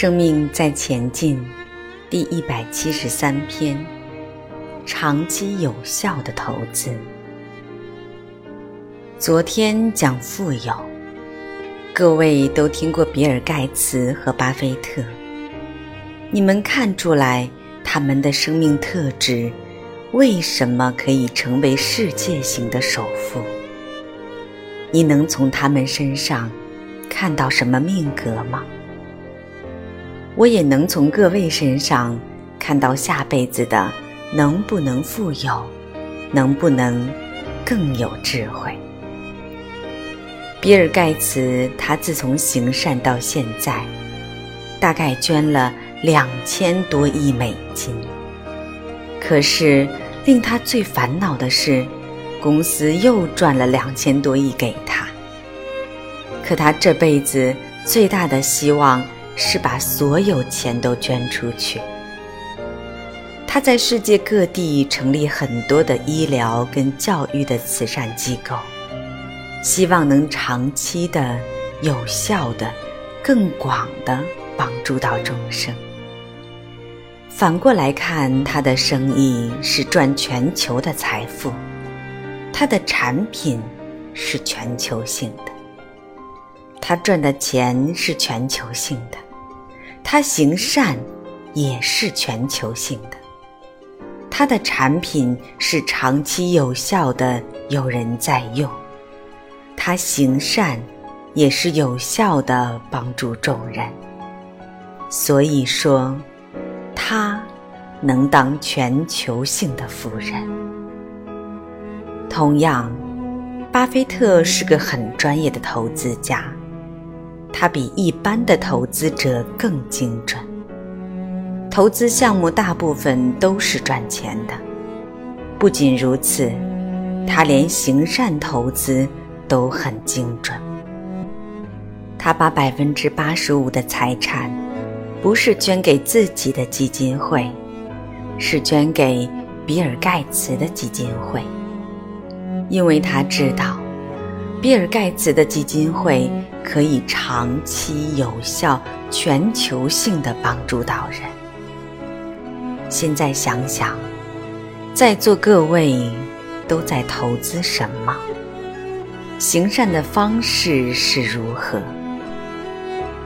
生命在前进，第一百七十三篇：长期有效的投资。昨天讲富有，各位都听过比尔盖茨和巴菲特，你们看出来他们的生命特质为什么可以成为世界型的首富？你能从他们身上看到什么命格吗？我也能从各位身上看到下辈子的能不能富有，能不能更有智慧。比尔盖茨，他自从行善到现在，大概捐了两千多亿美金。可是令他最烦恼的是，公司又赚了两千多亿给他。可他这辈子最大的希望。是把所有钱都捐出去。他在世界各地成立很多的医疗跟教育的慈善机构，希望能长期的、有效的、更广的帮助到众生。反过来看，他的生意是赚全球的财富，他的产品是全球性的，他赚的钱是全球性的。他行善，也是全球性的。他的产品是长期有效的，有人在用。他行善，也是有效的帮助众人。所以说，他能当全球性的富人。同样，巴菲特是个很专业的投资家。他比一般的投资者更精准，投资项目大部分都是赚钱的。不仅如此，他连行善投资都很精准。他把百分之八十五的财产，不是捐给自己的基金会，是捐给比尔盖茨的基金会，因为他知道。比尔盖茨的基金会可以长期有效、全球性的帮助到人。现在想想，在座各位都在投资什么？行善的方式是如何？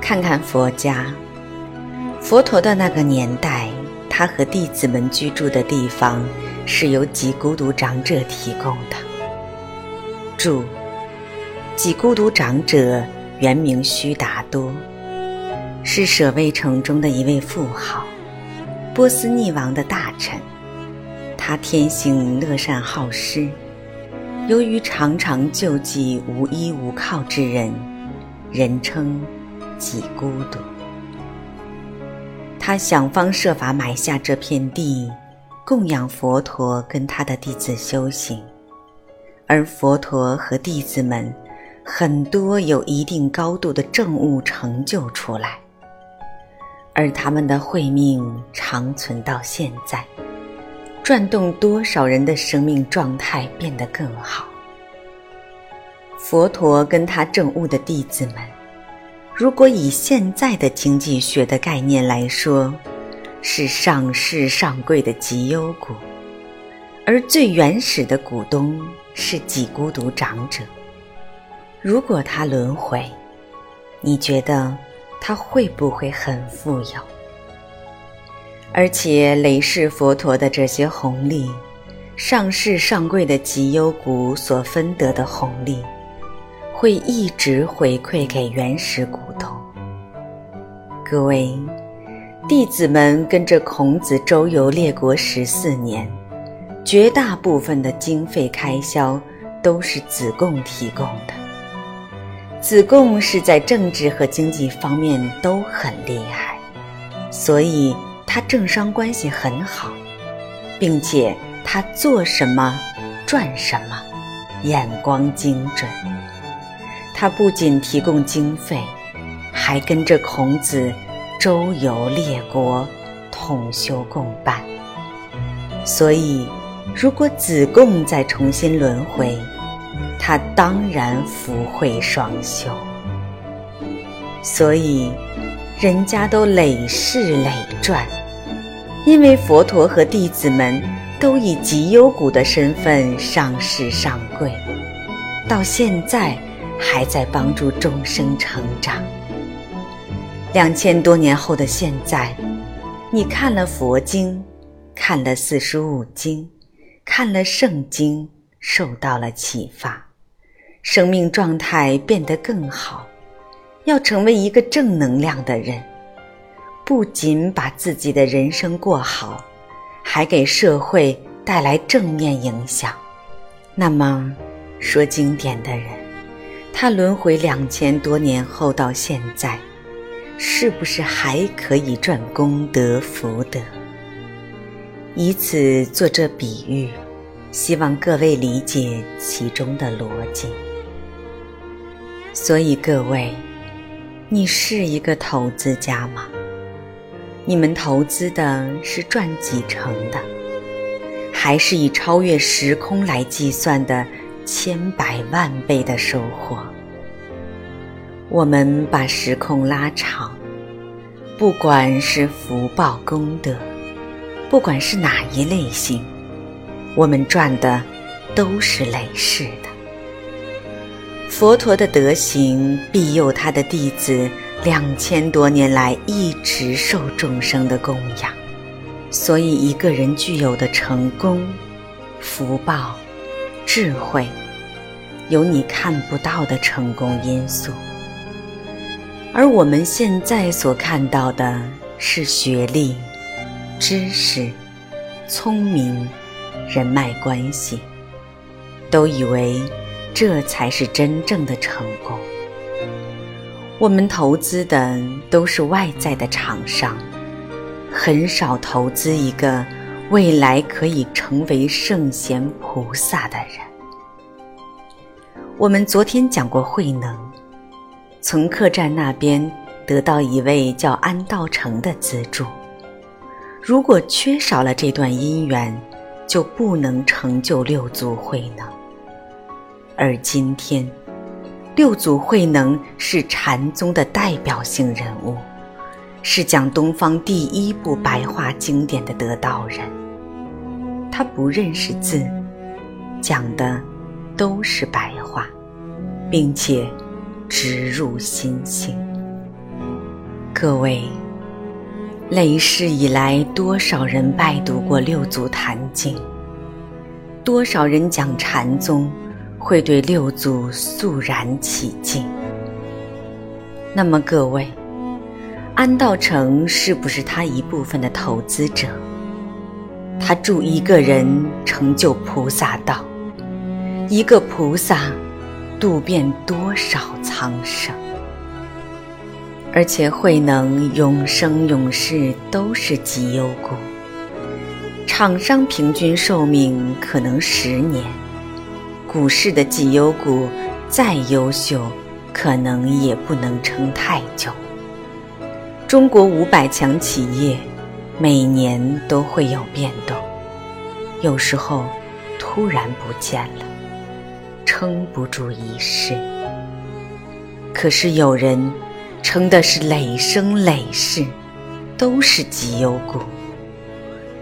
看看佛家，佛陀的那个年代，他和弟子们居住的地方是由几孤独长者提供的。注。几孤独长者原名须达多，是舍卫城中的一位富豪，波斯匿王的大臣。他天性乐善好施，由于常常救济无依无靠之人，人称几孤独。他想方设法买下这片地，供养佛陀跟他的弟子修行，而佛陀和弟子们。很多有一定高度的政务成就出来，而他们的慧命长存到现在，转动多少人的生命状态变得更好。佛陀跟他政务的弟子们，如果以现在的经济学的概念来说，是上市上柜的绩优股，而最原始的股东是几孤独长者。如果他轮回，你觉得他会不会很富有？而且雷氏佛陀的这些红利，上市上柜的绩优股所分得的红利，会一直回馈给原始股东。各位弟子们跟着孔子周游列国十四年，绝大部分的经费开销都是子贡提供的。子贡是在政治和经济方面都很厉害，所以他政商关系很好，并且他做什么赚什么，眼光精准。他不仅提供经费，还跟着孔子周游列国，同修共办。所以，如果子贡再重新轮回，他当然福慧双修，所以人家都累世累转，因为佛陀和弟子们都以极优古的身份上世上贵，到现在还在帮助众生成长。两千多年后的现在，你看了佛经，看了四书五经，看了圣经，受到了启发，生命状态变得更好。要成为一个正能量的人，不仅把自己的人生过好，还给社会带来正面影响。那么，说经典的人，他轮回两千多年后到现在。是不是还可以赚功德福德？以此做这比喻，希望各位理解其中的逻辑。所以各位，你是一个投资家吗？你们投资的是赚几成的，还是以超越时空来计算的千百万倍的收获？我们把时空拉长，不管是福报功德，不管是哪一类型，我们赚的都是累世的。佛陀的德行庇佑他的弟子两千多年来一直受众生的供养，所以一个人具有的成功、福报、智慧，有你看不到的成功因素。而我们现在所看到的是学历、知识、聪明、人脉关系，都以为这才是真正的成功。我们投资的都是外在的厂商，很少投资一个未来可以成为圣贤菩萨的人。我们昨天讲过慧能。从客栈那边得到一位叫安道成的资助，如果缺少了这段姻缘，就不能成就六祖慧能。而今天，六祖慧能是禅宗的代表性人物，是讲东方第一部白话经典的得道人。他不认识字，讲的都是白话，并且。直入心性。各位，累世以来，多少人拜读过六祖坛经？多少人讲禅宗，会对六祖肃然起敬？那么，各位，安道成是不是他一部分的投资者？他助一个人成就菩萨道，一个菩萨。渡遍多少苍生，而且慧能永生永世都是极优股。厂商平均寿命可能十年，股市的绩优股再优秀，可能也不能撑太久。中国五百强企业每年都会有变动，有时候突然不见了。撑不住一世，可是有人撑的是累生累世，都是绩优股，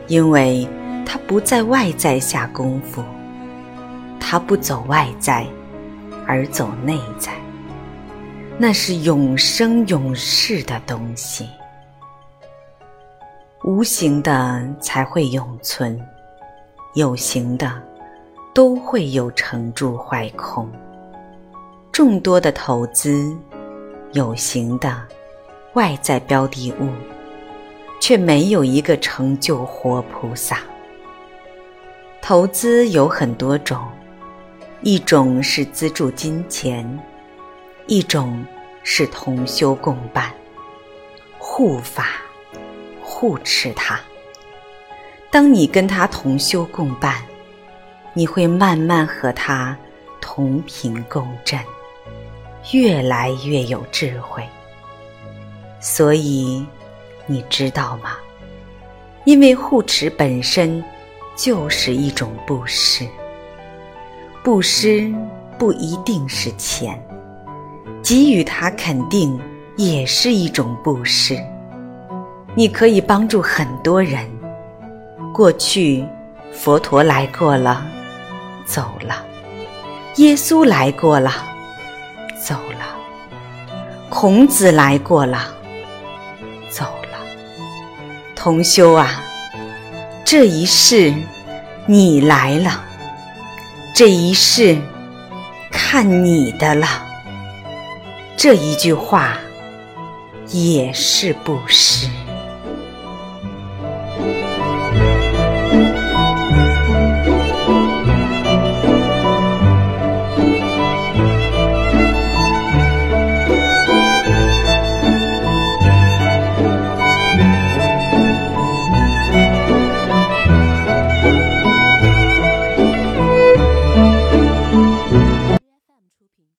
因为他不在外在下功夫，他不走外在，而走内在，那是永生永世的东西，无形的才会永存，有形的。都会有成住坏空，众多的投资，有形的外在标的物，却没有一个成就活菩萨。投资有很多种，一种是资助金钱，一种是同修共伴，护法护持他。当你跟他同修共伴。你会慢慢和他同频共振，越来越有智慧。所以，你知道吗？因为护持本身就是一种布施，布施不一定是钱，给予他肯定也是一种布施。你可以帮助很多人。过去，佛陀来过了，走了；耶稣来过了，孔子来过了，走了。同修啊，这一世你来了，这一世看你的了。这一句话也是布施。